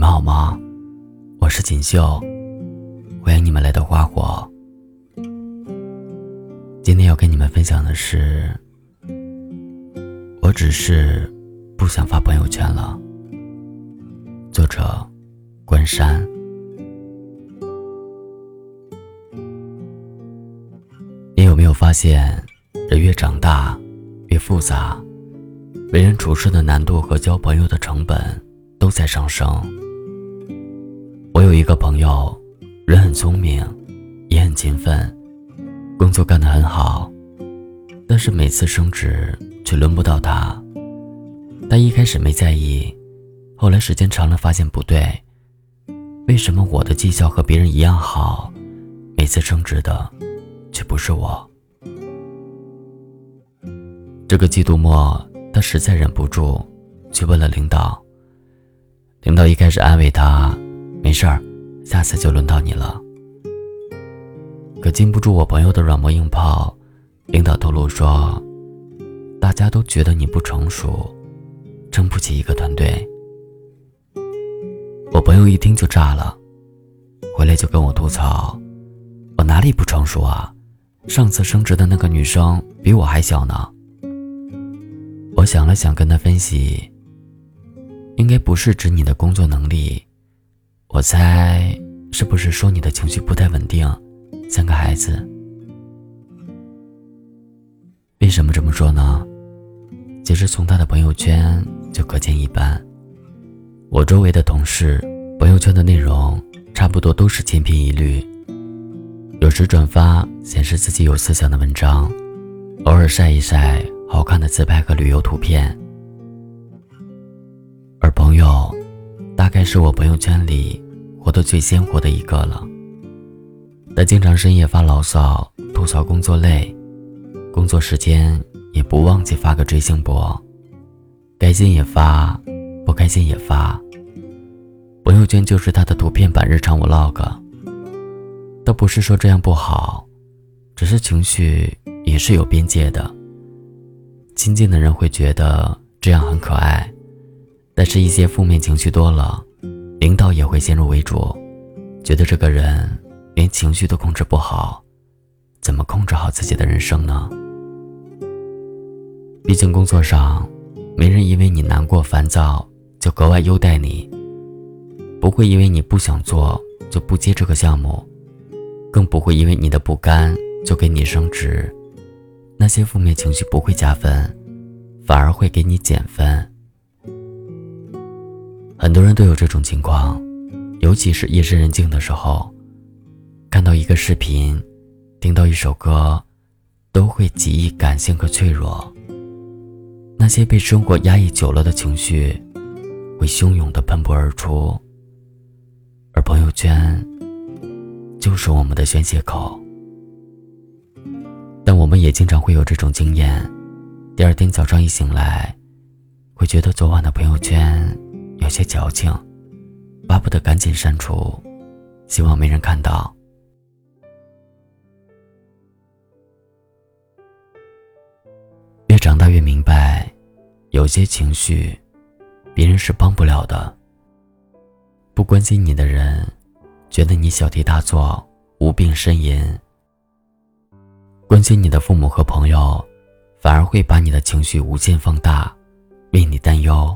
你们好吗？我是锦绣，欢迎你们来到花火。今天要跟你们分享的是，我只是不想发朋友圈了。作者：关山。你有没有发现，人越长大，越复杂，为人处事的难度和交朋友的成本都在上升。我有一个朋友，人很聪明，也很勤奋，工作干得很好，但是每次升职却轮不到他。他一开始没在意，后来时间长了发现不对，为什么我的绩效和别人一样好，每次升职的？却不是我。这个季度末，他实在忍不住，去问了领导。领导一开始安慰他：“没事儿，下次就轮到你了。”可禁不住我朋友的软磨硬泡，领导透露说：“大家都觉得你不成熟，撑不起一个团队。”我朋友一听就炸了，回来就跟我吐槽：“我哪里不成熟啊？”上次升职的那个女生比我还小呢。我想了想，跟他分析，应该不是指你的工作能力，我猜是不是说你的情绪不太稳定，像个孩子？为什么这么说呢？其实从他的朋友圈就可见一斑。我周围的同事朋友圈的内容差不多都是千篇一律。有时转发显示自己有思想的文章，偶尔晒一晒好看的自拍和旅游图片。而朋友，大概是我朋友圈里活得最鲜活的一个了。他经常深夜发牢骚，吐槽工作累，工作时间也不忘记发个追星博，开心也发，不开心也发。朋友圈就是他的图片版日常 vlog。倒不是说这样不好，只是情绪也是有边界的。亲近的人会觉得这样很可爱，但是一些负面情绪多了，领导也会先入为主，觉得这个人连情绪都控制不好，怎么控制好自己的人生呢？毕竟工作上，没人因为你难过烦躁就格外优待你，不会因为你不想做就不接这个项目。更不会因为你的不甘就给你升职，那些负面情绪不会加分，反而会给你减分。很多人都有这种情况，尤其是夜深人静的时候，看到一个视频，听到一首歌，都会极易感性和脆弱。那些被生活压抑久了的情绪，会汹涌的喷薄而出，而朋友圈。就是我们的宣泄口，但我们也经常会有这种经验：第二天早上一醒来，会觉得昨晚的朋友圈有些矫情，巴不得赶紧删除，希望没人看到。越长大越明白，有些情绪，别人是帮不了的。不关心你的人。觉得你小题大做，无病呻吟。关心你的父母和朋友，反而会把你的情绪无限放大，为你担忧。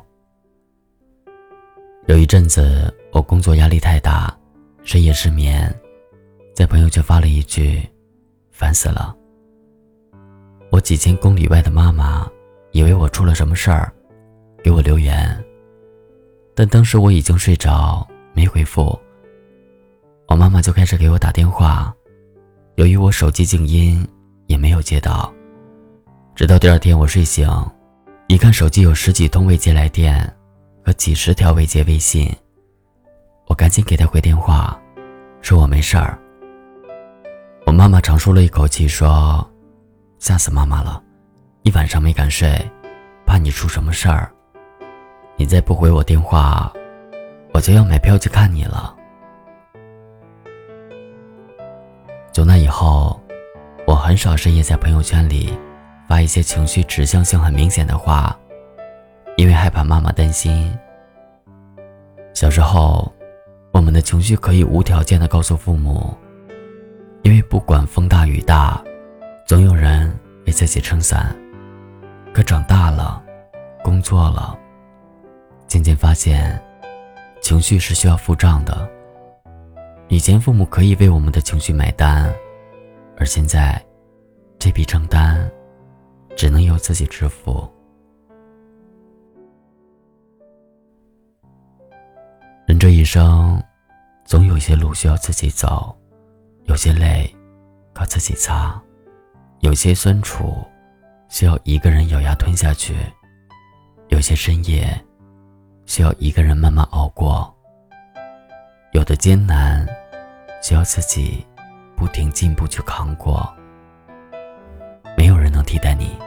有一阵子，我工作压力太大，深夜失眠，在朋友圈发了一句：“烦死了。”我几千公里外的妈妈，以为我出了什么事儿，给我留言。但当时我已经睡着，没回复。我妈妈就开始给我打电话，由于我手机静音，也没有接到。直到第二天我睡醒，一看手机有十几通未接来电和几十条未接微信，我赶紧给他回电话，说我没事儿。我妈妈长舒了一口气，说：“吓死妈妈了，一晚上没敢睡，怕你出什么事儿。你再不回我电话，我就要买票去看你了。”从那以后，我很少深夜在朋友圈里发一些情绪指向性很明显的话，因为害怕妈妈担心。小时候，我们的情绪可以无条件的告诉父母，因为不管风大雨大，总有人为自己撑伞。可长大了，工作了，渐渐发现，情绪是需要付账的。以前父母可以为我们的情绪买单，而现在，这笔账单，只能由自己支付。这一生，总有些路需要自己走，有些泪靠自己擦，有些酸楚需要一个人咬牙吞下去，有些深夜需要一个人慢慢熬过。有的艰难，需要自己不停进步去扛过。没有人能替代你。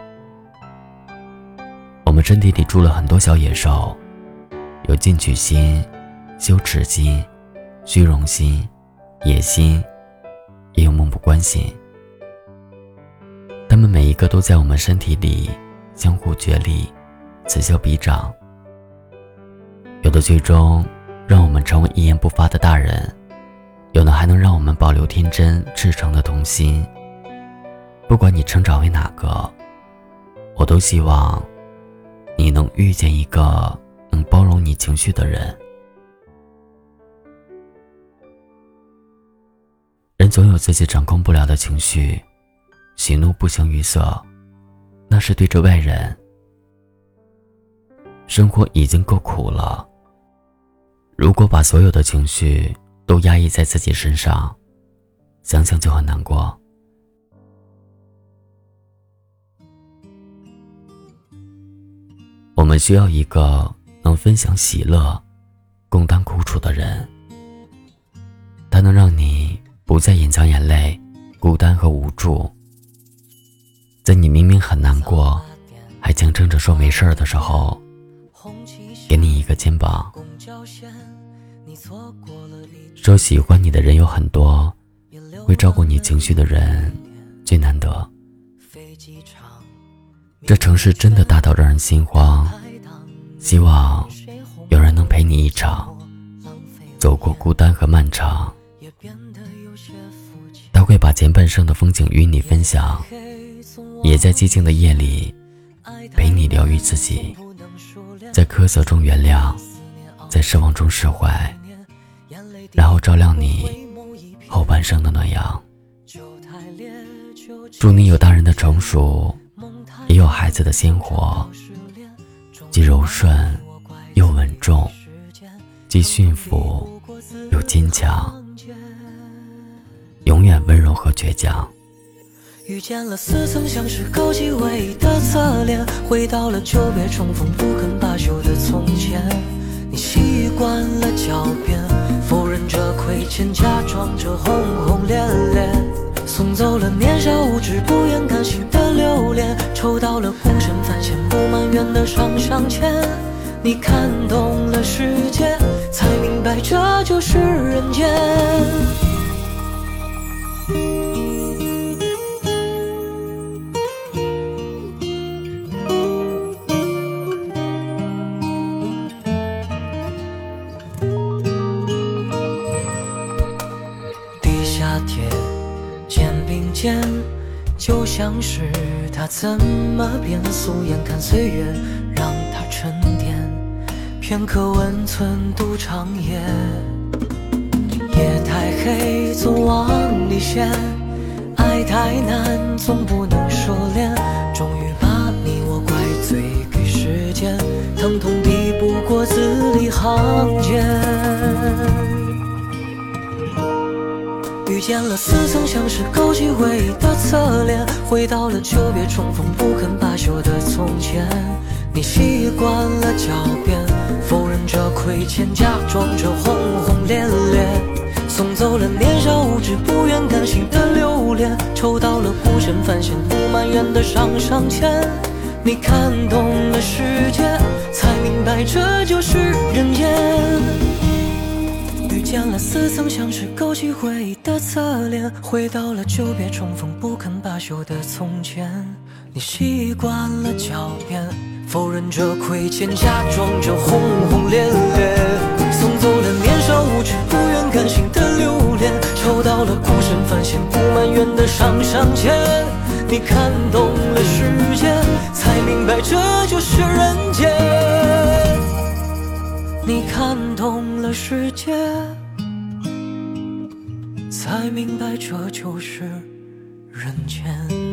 我们身体里住了很多小野兽，有进取心、羞耻心、虚荣心、野心，也有漠不关心。他们每一个都在我们身体里相互角力，此消彼长。有的最终。让我们成为一言不发的大人，有的还能让我们保留天真赤诚的童心。不管你成长为哪个，我都希望你能遇见一个能包容你情绪的人。人总有自己掌控不了的情绪，喜怒不形于色，那是对着外人。生活已经够苦了。如果把所有的情绪都压抑在自己身上，想想就很难过。我们需要一个能分享喜乐、共担苦楚的人，他能让你不再隐藏眼泪、孤单和无助，在你明明很难过，还强撑着说没事儿的时候，给你一个肩膀。说喜欢你的人有很多，会照顾你情绪的人最难得。这城市真的大到让人心慌，希望有人能陪你一场，走过孤单和漫长。他会把前半生的风景与你分享，也在寂静的夜里陪你疗愈自己，在苛责中原谅。在失望中释怀，然后照亮你后半生的暖阳。祝你有大人的成熟，也有孩子的鲜活，既柔顺又稳重，既驯服又坚强，永远温柔和倔强。遇见了似曾相识、高级唯一的侧脸，回到了久别重逢、不肯罢休的从前。你习惯了狡辩，否认着亏欠，假装着轰轰烈烈，送走了年少无知、不愿甘心的留恋，抽到了孤身犯险、不埋怨的上上签。你看懂了世界，才明白这就是人间。怎么变？素颜，看岁月让它沉淀，片刻温存度长夜。夜太黑总往里陷，爱太难总不能收敛，终于把你我怪罪给时间，疼痛抵不过字里行间。见了似曾相识、勾起回忆的侧脸，回到了久别重逢、不肯罢休的从前。你习惯了狡辩，否认着亏欠，假装着轰轰烈烈，送走了年少无知、不愿甘心的留恋，抽到了孤身犯险、不埋怨的上上签。你看懂了世界，才明白这就是人间。见了似曾相识勾起回忆的侧脸回到了久别重逢不肯罢休的从前你习惯了狡辩否认着亏欠假装着轰轰烈烈送走了年少无知不愿甘心的留恋抽到了孤身犯险不埋怨的上上签你看懂了世间才明白这就是人间你看懂了世界才明白这就是人间。